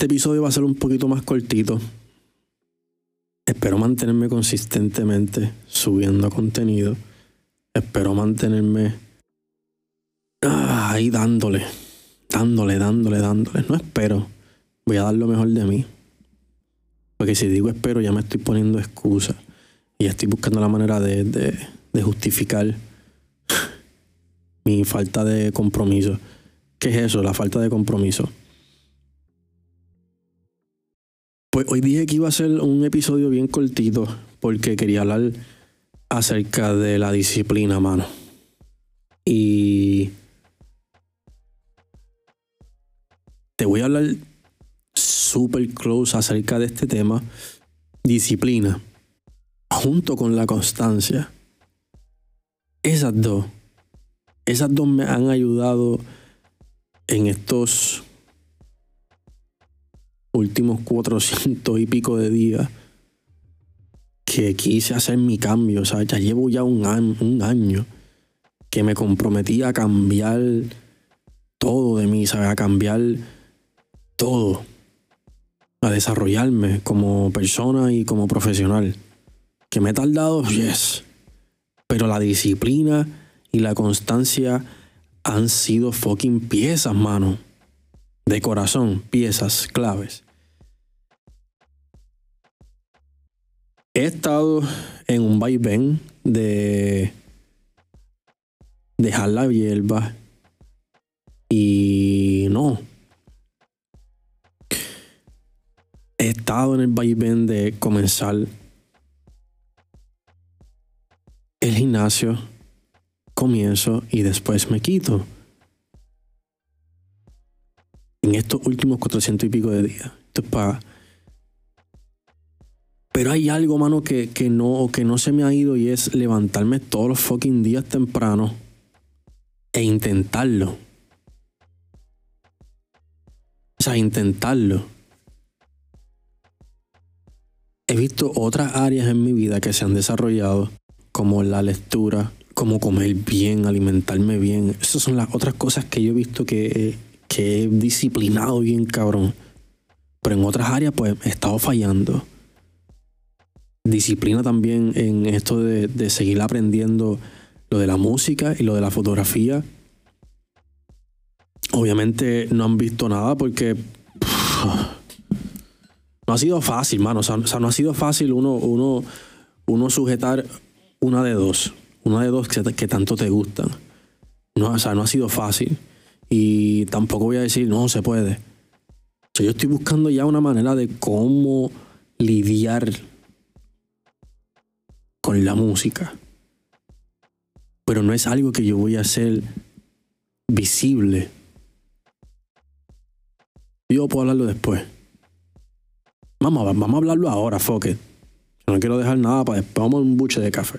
Este episodio va a ser un poquito más cortito. Espero mantenerme consistentemente subiendo contenido. Espero mantenerme ah, ahí dándole, dándole, dándole, dándole. No espero. Voy a dar lo mejor de mí. Porque si digo espero, ya me estoy poniendo excusa. Y estoy buscando la manera de, de justificar mi falta de compromiso. ¿Qué es eso? La falta de compromiso. Pues hoy dije que iba a ser un episodio bien cortito porque quería hablar acerca de la disciplina, mano. Y te voy a hablar super close acerca de este tema, disciplina, junto con la constancia. Esas dos, esas dos me han ayudado en estos últimos 400 y pico de días que quise hacer mi cambio. O sea, ya llevo ya un año, un año que me comprometí a cambiar todo de mí, ¿sabes? A cambiar todo. A desarrollarme como persona y como profesional. Que me he tardado, yes. Pero la disciplina y la constancia han sido fucking piezas, mano. De corazón, piezas claves. He estado en un vaivén de dejar la hierba y no. He estado en el vaivén de comenzar el gimnasio comienzo y después me quito. En estos últimos 400 y pico de días. Esto es para... Pero hay algo, mano, que, que, no, que no se me ha ido y es levantarme todos los fucking días temprano e intentarlo. O sea, intentarlo. He visto otras áreas en mi vida que se han desarrollado, como la lectura, como comer bien, alimentarme bien. Esas son las otras cosas que yo he visto que, que he disciplinado bien, cabrón. Pero en otras áreas, pues he estado fallando. Disciplina también en esto de, seguir aprendiendo lo de la música y lo de la fotografía. Obviamente no han visto nada porque no ha sido fácil, mano. O sea, no ha sido fácil uno, uno, uno sujetar una de dos una de dos que, tanto te gustan. O sea, no ha sido fácil. Y tampoco voy a decir, no, se puede. yo estoy buscando ya una manera de cómo lidiar con la música. Pero no es algo que yo voy a hacer visible. Yo puedo hablarlo después. Vamos, vamos a hablarlo ahora, fuck Yo no quiero dejar nada para después. Vamos a un buche de café.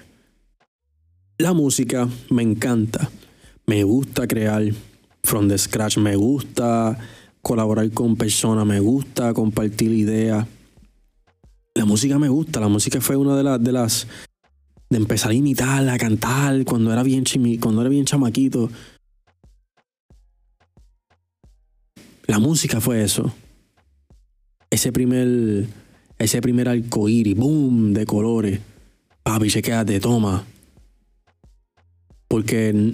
La música me encanta. Me gusta crear from the scratch. Me gusta colaborar con personas. Me gusta compartir ideas. La música me gusta. La música fue una de las de las de empezar a imitar, a cantar cuando era bien chimi, cuando era bien chamaquito. La música fue eso. Ese primer ese primer arcoíris, boom, de colores. Papi, chequéate, toma porque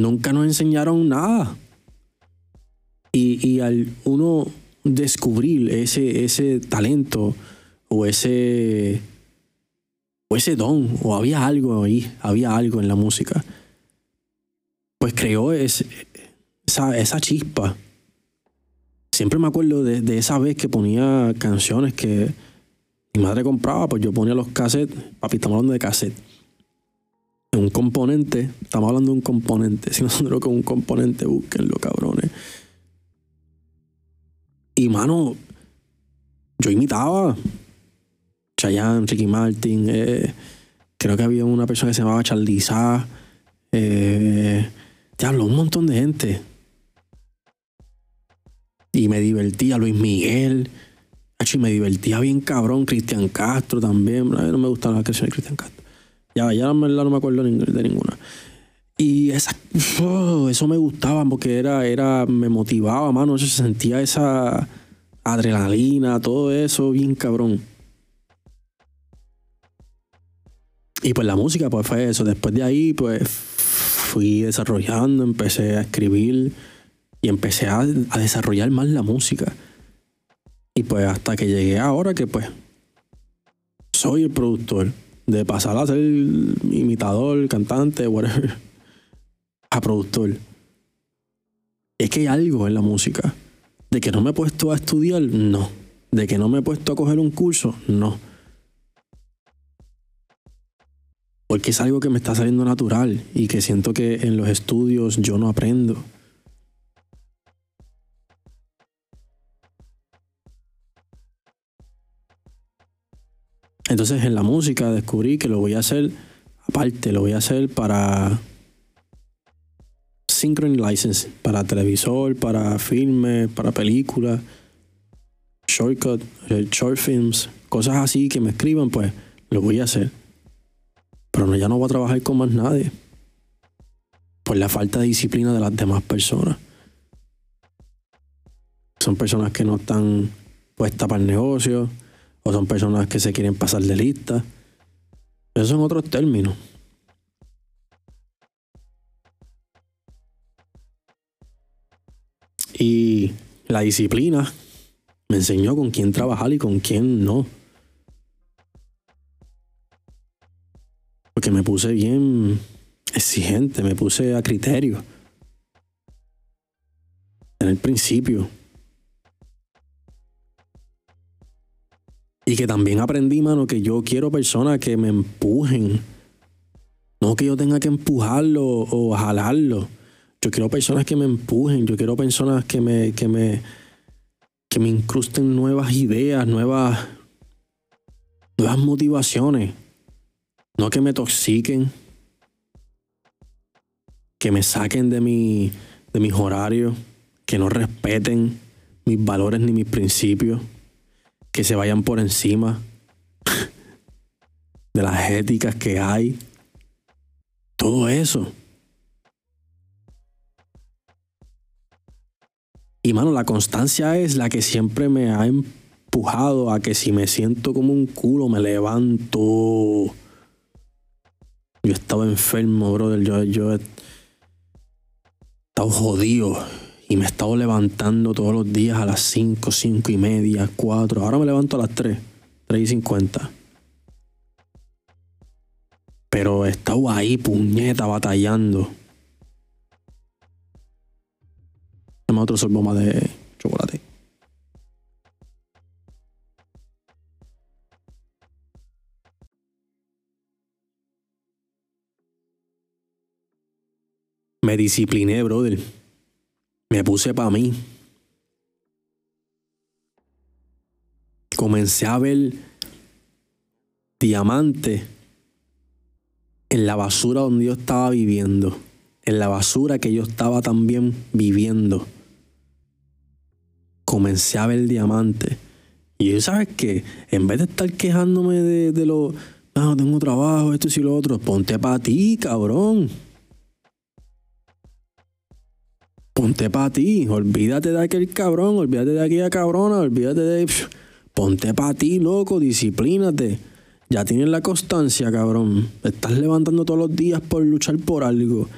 nunca nos enseñaron nada. Y, al uno descubrir ese, ese talento o ese, o ese don, o había algo ahí, había algo en la música, pues creó esa, esa chispa. Siempre me acuerdo de, de, esa vez que ponía canciones que mi madre compraba, pues yo ponía los cassettes, papi, estamos hablando de cassettes un componente, estamos hablando de un componente, si nosotros con un componente, búsquenlo, cabrones. Y mano, yo imitaba Chayanne, Ricky Martin, eh, creo que había una persona que se llamaba Charliza, eh, diablo, un montón de gente. Y me divertía, Luis Miguel, y me divertía bien cabrón, Cristian Castro también, no me gustaban las canciones de Cristian Castro. Ya, ya no me acuerdo de ninguna. Y esa, oh, eso me gustaba porque era, era, me motivaba, mano. Se sentía esa adrenalina, todo eso, bien cabrón. Y pues la música, pues fue eso. Después de ahí, pues fui desarrollando, empecé a escribir y empecé a, a desarrollar más la música. Y pues hasta que llegué ahora que pues soy el productor. De pasar a ser imitador, cantante, whatever, a productor. Es que hay algo en la música. De que no me he puesto a estudiar, no. De que no me he puesto a coger un curso, no. Porque es algo que me está saliendo natural y que siento que en los estudios yo no aprendo. Entonces en la música descubrí que lo voy a hacer aparte, lo voy a hacer para Synchrony License, para televisor, para filmes, para películas, shortcut, short films, cosas así que me escriban, pues lo voy a hacer. Pero ya no voy a trabajar con más nadie. Por la falta de disciplina de las demás personas. Son personas que no están puestas para el negocio, o son personas que se quieren pasar de lista. Esos son otros términos. Y la disciplina me enseñó con quién trabajar y con quién no. Porque me puse bien exigente, me puse a criterio. En el principio. Y que también aprendí, mano, que yo quiero personas que me empujen. No que yo tenga que empujarlo o jalarlo. Yo quiero personas que me empujen. Yo quiero personas que me, que me, que me incrusten nuevas ideas, nuevas, nuevas motivaciones. No que me toxiquen. Que me saquen de, mi, de mis horarios. Que no respeten mis valores ni mis principios que se vayan por encima de las éticas que hay. Todo eso. Y mano, la constancia es la que siempre me ha empujado a que si me siento como un culo, me levanto. Yo estaba enfermo, brother. Yo, yo he estado jodido y me he estado levantando todos los días a las 5, 5 y media, 4. Ahora me levanto a las 3, 3 y 50. Pero he estado ahí, puñeta, batallando. Dame otro sorbo más de chocolate. Me discipliné, brother me puse para mí. Comencé a ver diamante en la basura donde yo estaba viviendo, en la basura que yo estaba también viviendo. Comencé a ver diamante. Y yo, ¿sabes qué? En vez de estar quejándome de, de lo, no, tengo trabajo, esto y lo otro, ponte para ti, cabrón. Ponte para ti, olvídate de aquel cabrón, olvídate de aquella cabrona, olvídate de... ponte para ti, loco, disciplínate. Ya tienes la constancia, cabrón. Estás levantando todos los días por luchar por algo.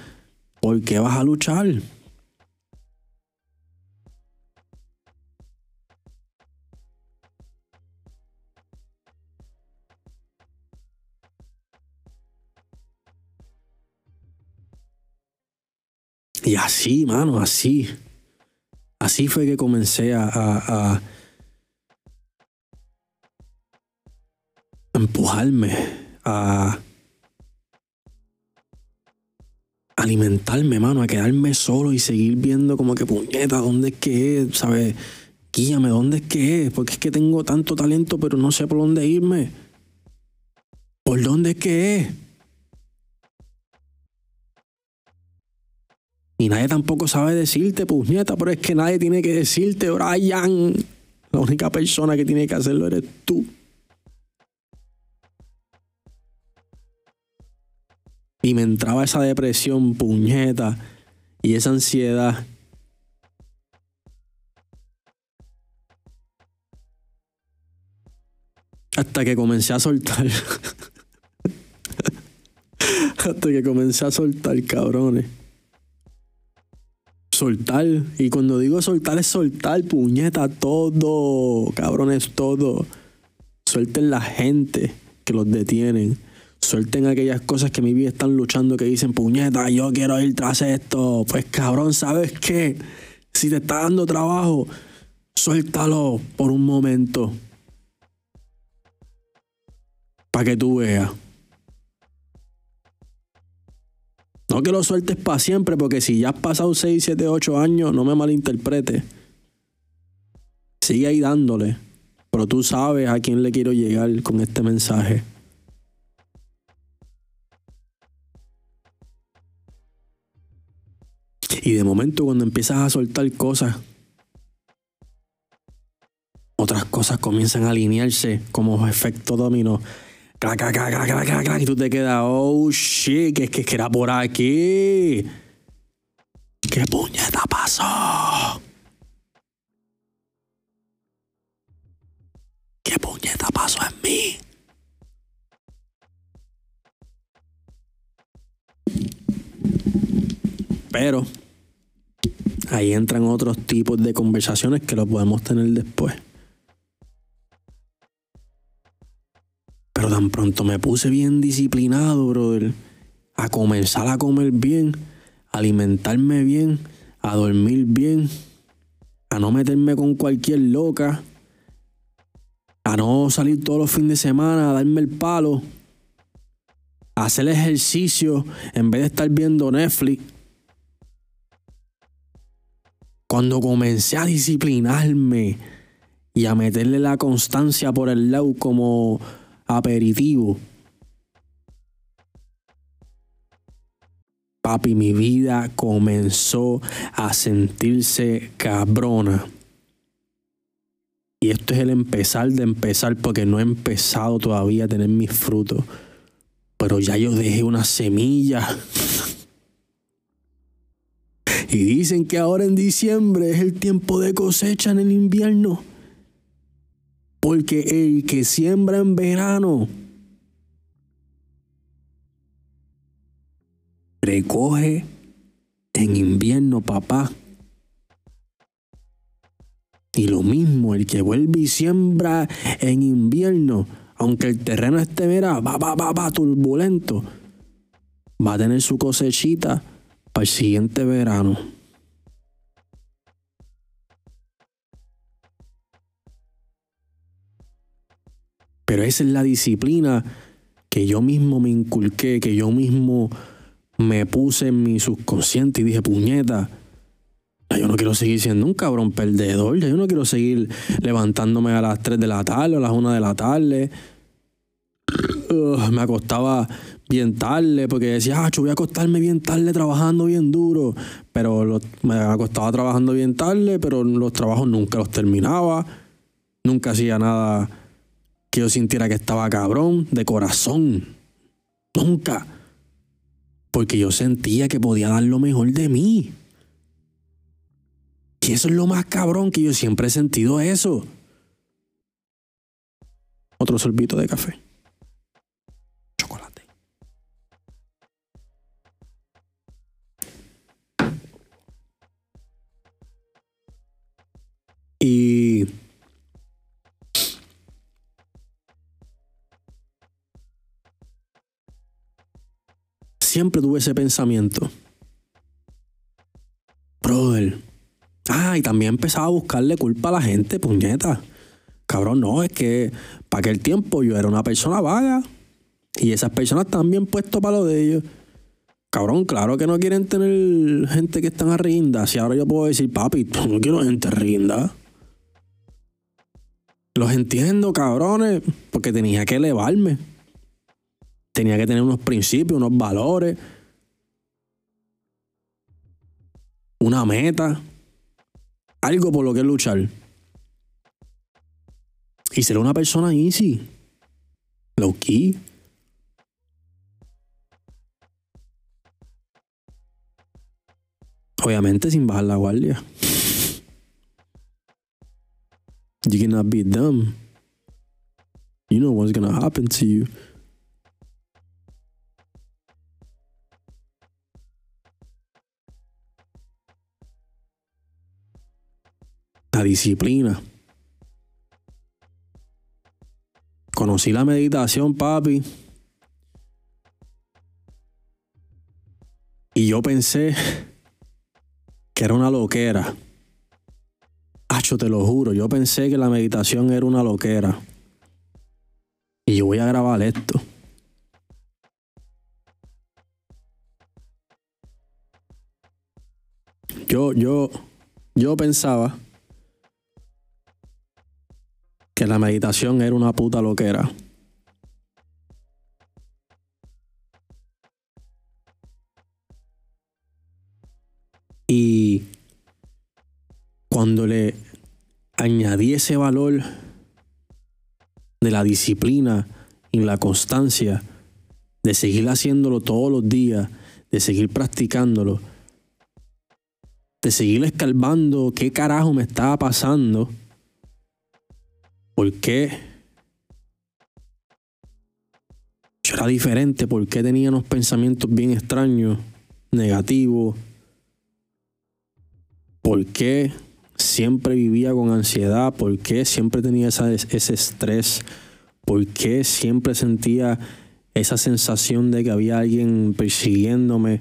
¿Por qué vas a luchar? Y así, mano, así. Así fue que comencé a, a, empujarme, a alimentarme, mano, a quedarme solo y seguir viendo como que puñeta, ¿dónde es que es? ¿Sabes? Guíame, ¿dónde es que es? Porque es que tengo tanto talento, pero no sé por dónde irme. ¿Por dónde es que es? Y nadie tampoco sabe decirte, puñeta, pero es que nadie tiene que decirte, Brian. La única persona que tiene que hacerlo eres tú. Y me entraba esa depresión, puñeta, y esa ansiedad. Hasta que comencé a soltar. Hasta que comencé a soltar, cabrones. Soltar. Y cuando digo soltar es soltar, puñeta, todo. Cabrones, todo. Suelten la gente que los detienen. Suelten aquellas cosas que mi vida están luchando, que dicen, puñeta, yo quiero ir tras esto. Pues cabrón, ¿sabes qué? Si te está dando trabajo, suéltalo por un momento. Para que tú veas. No que lo sueltes para siempre, porque si ya has pasado 6, 7, 8 años, no me malinterpretes. Sigue ahí dándole. Pero tú sabes a quién le quiero llegar con este mensaje. Y de momento cuando empiezas a soltar cosas, otras cosas comienzan a alinearse como efecto dominó. Y tú te quedas, oh shit, que que, que era por aquí. ¿Qué puñeta pasó? ¿Qué puñeta pasó en mí? Pero ahí entran otros tipos de conversaciones que lo podemos tener después. Tan pronto me puse bien disciplinado, brother, a comenzar a comer bien, a alimentarme bien, a dormir bien, a no meterme con cualquier loca, a no salir todos los fines de semana, a darme el palo, a hacer ejercicio en vez de estar viendo Netflix. Cuando comencé a disciplinarme y a meterle la constancia por el lado como aperitivo, papi, mi vida comenzó a sentirse cabrona. Y esto es el empezar de empezar porque no he empezado todavía a tener mis frutos. Pero ya yo dejé una semilla y dicen que ahora en diciembre es el tiempo de cosecha en el invierno. Porque el que siembra en verano recoge en invierno, papá. Y lo mismo, el que vuelve y siembra en invierno, aunque el terreno esté, mira, va, va, va, va, turbulento, va a tener su cosechita para el siguiente verano. Pero esa es la disciplina que yo mismo me inculqué, que yo mismo me puse en mi subconsciente y dije, puñeta, yo no quiero seguir siendo un cabrón perdedor, yo no quiero seguir levantándome a las 3 de la tarde o a las 1 de la tarde. me acostaba bien tarde, porque decía, ah, yo voy a acostarme bien tarde trabajando bien duro. Pero me acostaba trabajando bien tarde, pero los trabajos nunca los terminaba. Nunca hacía nada que yo sintiera que estaba cabrón de corazón. Nunca. Porque yo sentía que podía dar lo mejor de mí. Y eso es lo más cabrón que yo siempre he sentido eso. Otro sorbito de café. Siempre tuve ese pensamiento. Brother. Ah, y también empezaba a buscarle culpa a la gente, puñeta. Cabrón, no, es que para aquel tiempo yo era una persona vaga. Y esas personas también puesto para lo de ellos. Cabrón, claro que no quieren tener gente que están a rinda. Si ahora yo puedo decir, papi, no quiero gente rinda. Los entiendo, cabrones, porque tenía que elevarme tenía que tener unos principios, unos valores, una meta, algo por lo que luchar. Y ser una persona easy, low key. Obviamente sin bajar la guardia. You cannot beat them. You know what's gonna happen to you. La disciplina. Conocí la meditación, papi. Y yo pensé que era una loquera. Hacho, te lo juro, yo pensé que la meditación era una loquera. Y yo voy a grabar esto. Yo, yo, yo pensaba la meditación era una puta loquera. Y cuando le añadí ese valor de la disciplina y la constancia, de seguir haciéndolo todos los días, de seguir practicándolo, de seguir escarbando qué carajo me estaba pasando, por qué yo era diferente, por qué tenía unos pensamientos bien extraños, negativos, por qué siempre vivía con ansiedad, por qué siempre tenía ese estrés, por qué siempre sentía esa sensación de que había alguien persiguiéndome.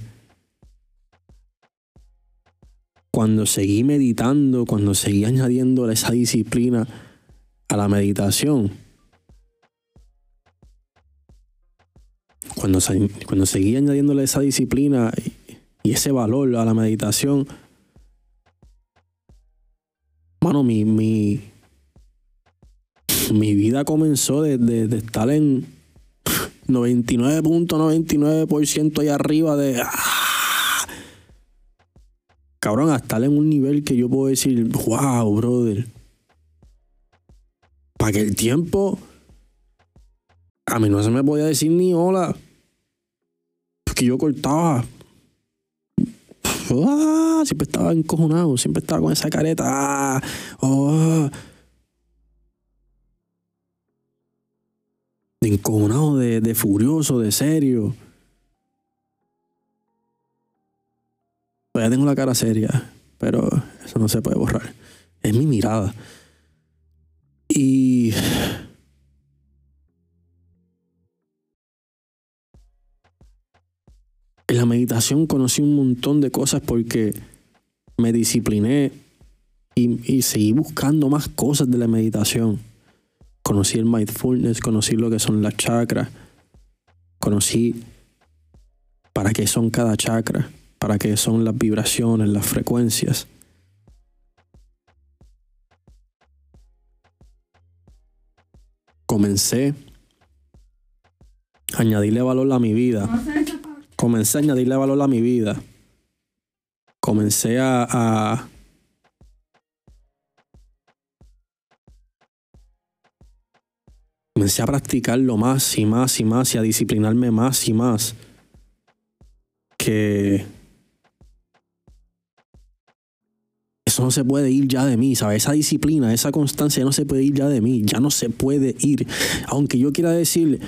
Cuando seguí meditando, cuando seguí añadiendo esa disciplina a la meditación, cuando, cuando seguí añadiéndole esa disciplina y ese valor a la meditación, Mano, mi, mi, mi vida comenzó desde de, estar en 99.99% ahí arriba de... ¡ah! Cabrón, a estar en un nivel que yo puedo decir, wow, brother. Para que el tiempo... A mí no se me podía decir ni hola. Porque yo cortaba Ah, siempre estaba encojonado, siempre estaba con esa careta. Ah, oh. De encojonado, de, de furioso, de serio. Todavía tengo la cara seria, pero eso no se puede borrar. Es mi mirada. Y En la meditación conocí un montón de cosas porque me discipliné y, seguí buscando más cosas de la meditación. Conocí el mindfulness, conocí lo que son las chakras, conocí para qué son cada chakra, para qué son las vibraciones, las frecuencias. Comencé a añadirle valor a mi vida comencé a añadirle valor a mi vida. Comencé a, comencé a practicarlo más y más y más y a disciplinarme más y más. Que no se puede ir ya de mí, ¿sabes? Esa disciplina, esa constancia no se puede ir ya de mí, ya no se puede ir. Aunque yo quiera decir,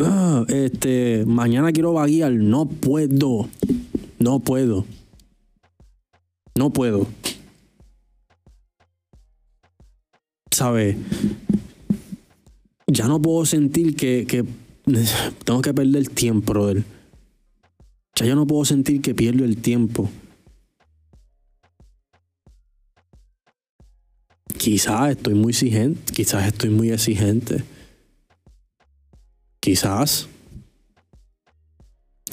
Ah, este, mañana quiero vaguear, no puedo, no puedo, no puedo. ¿Sabe? Ya no puedo sentir que, que tengo que perder el tiempo, brother. Ya yo no puedo sentir que pierdo el tiempo. Quizás estoy muy exigente, quizás estoy muy exigente. Quizás.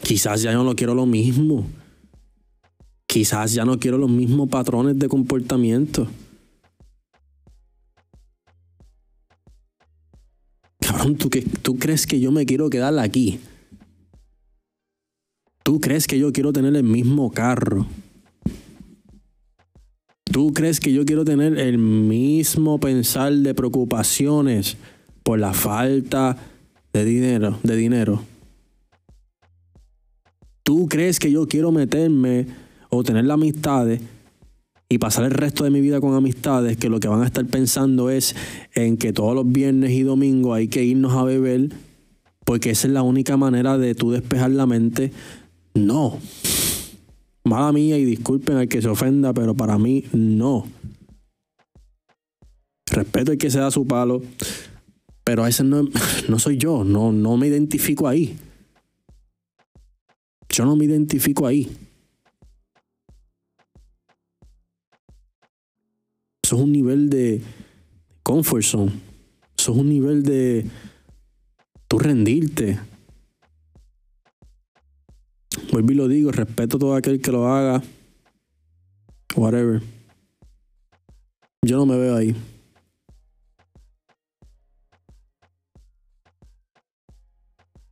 Quizás ya yo no quiero lo mismo. Quizás ya no quiero los mismos patrones de comportamiento. Cabrón, ¿tú, que, ¿tú crees que yo me quiero quedar aquí? ¿Tú crees que yo quiero tener el mismo carro? ¿Tú crees que yo quiero tener el mismo pensar de preocupaciones por la falta de dinero, de dinero. ¿Tú crees que yo quiero meterme o tener las amistades y pasar el resto de mi vida con amistades que lo que van a estar pensando es en que todos los viernes y domingos hay que irnos a beber porque esa es la única manera de tú despejar la mente. No. Mala mía y disculpen al que se ofenda, pero para mí no. Respeto al que se da su palo, pero ese no, no soy yo, no, no me identifico ahí. Yo no me identifico ahí. Eso es un nivel de comfort zone. Eso es un nivel de tú rendirte. Vuelvo y lo digo, respeto a todo aquel que lo haga. Whatever. Yo no me veo ahí.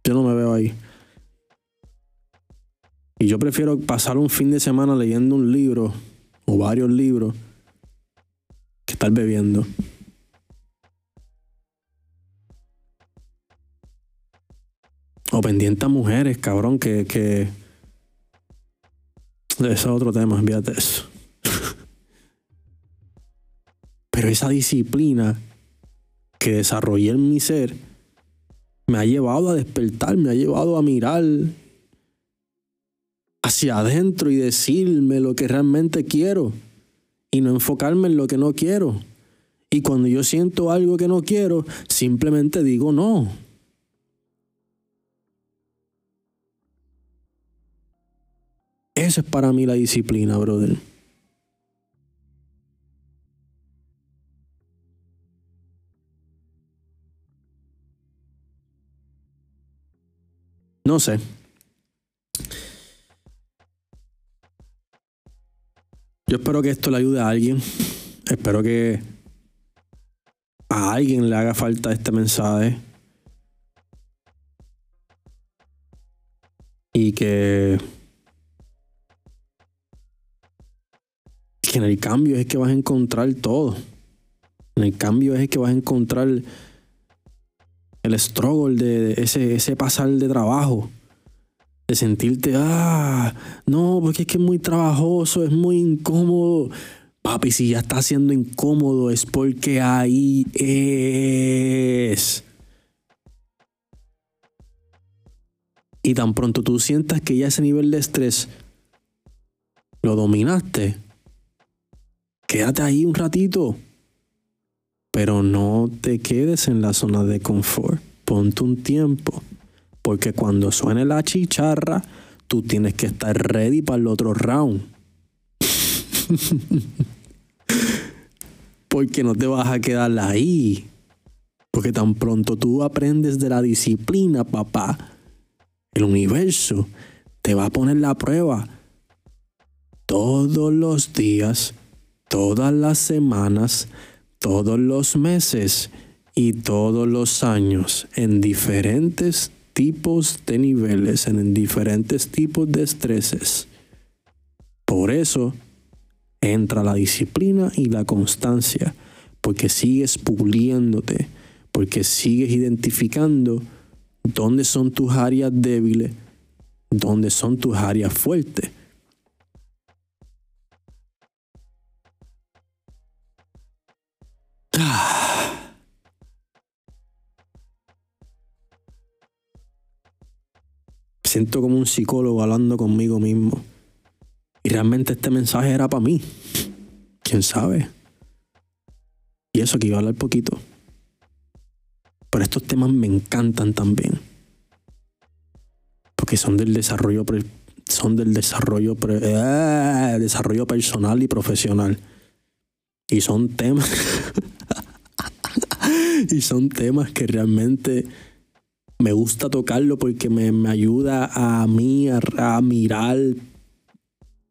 Yo no me veo ahí. Y yo prefiero pasar un fin de semana leyendo un libro o varios libros que estar bebiendo. O pendiente a mujeres, cabrón, que, que... Eso es otro tema, fíjate eso. Pero esa disciplina que desarrollé en mi ser me ha llevado a despertar, me ha llevado a mirar hacia adentro y decirme lo que realmente quiero y no enfocarme en lo que no quiero. Y cuando yo siento algo que no quiero, simplemente digo no. Eso es para mí la disciplina, brother. No sé. Yo espero que esto le ayude a alguien. Espero que a alguien le haga falta este mensaje. Y que, que en el cambio es que vas a encontrar todo. En el cambio es que vas a encontrar el struggle de ese, ese pasar de trabajo. De sentirte, ah, no, porque es que es muy trabajoso, es muy incómodo. Papi, si ya está siendo incómodo es porque ahí es. Y tan pronto tú sientas que ya ese nivel de estrés lo dominaste, quédate ahí un ratito pero no te quedes en la zona de confort. Ponte un tiempo, porque cuando suene la chicharra, tú tienes que estar ready para el otro round. porque no te vas a quedar ahí. Porque tan pronto tú aprendes de la disciplina, papá, el universo te va a poner la prueba todos los días, todas las semanas, todos los meses y todos los años en diferentes tipos de niveles, en diferentes tipos de estreses. Por eso entra la disciplina y la constancia, porque sigues puliéndote, porque sigues identificando dónde son tus áreas débiles, dónde son tus áreas fuertes. Siento como un psicólogo hablando conmigo mismo. Y realmente este mensaje era para mí. ¿Quién sabe? Y eso que iba a hablar poquito. Pero estos temas me encantan también. Porque son del desarrollo son del desarrollo eh, desarrollo personal y profesional. Y son temas y son temas que realmente me gusta tocarlo porque me, ayuda a mí a, mirar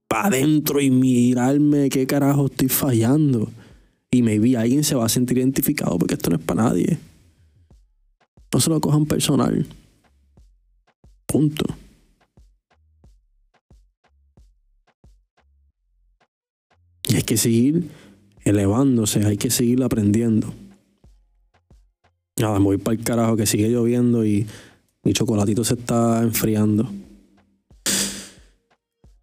para adentro y mirarme qué carajo estoy fallando. Y maybe alguien se va a sentir identificado porque esto no es para nadie. No se lo cojan personal. Punto. Y hay que seguir elevándose, hay que seguir aprendiendo. Nada, me voy para el carajo que sigue lloviendo y mi chocolatito se está enfriando.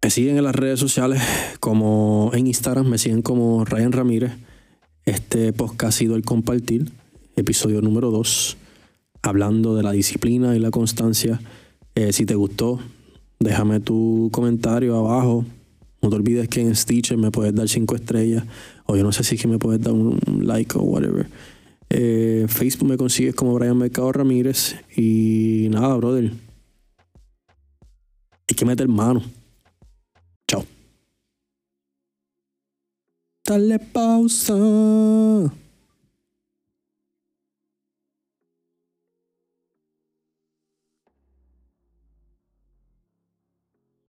Me siguen en las redes sociales como en Instagram, me siguen como Ryan Ramírez. Este podcast ha sido el compartir, episodio número 2, hablando de la disciplina y la constancia. Eh, si te gustó, déjame tu comentario abajo. No te olvides que en Stitcher me puedes dar 5 estrellas. O yo no sé si es que me puedes dar un like o whatever. Eh, Facebook me consigues como Brian Mercado Ramírez. Y nada, brother. Hay que meter mano. Chao. Dale pausa.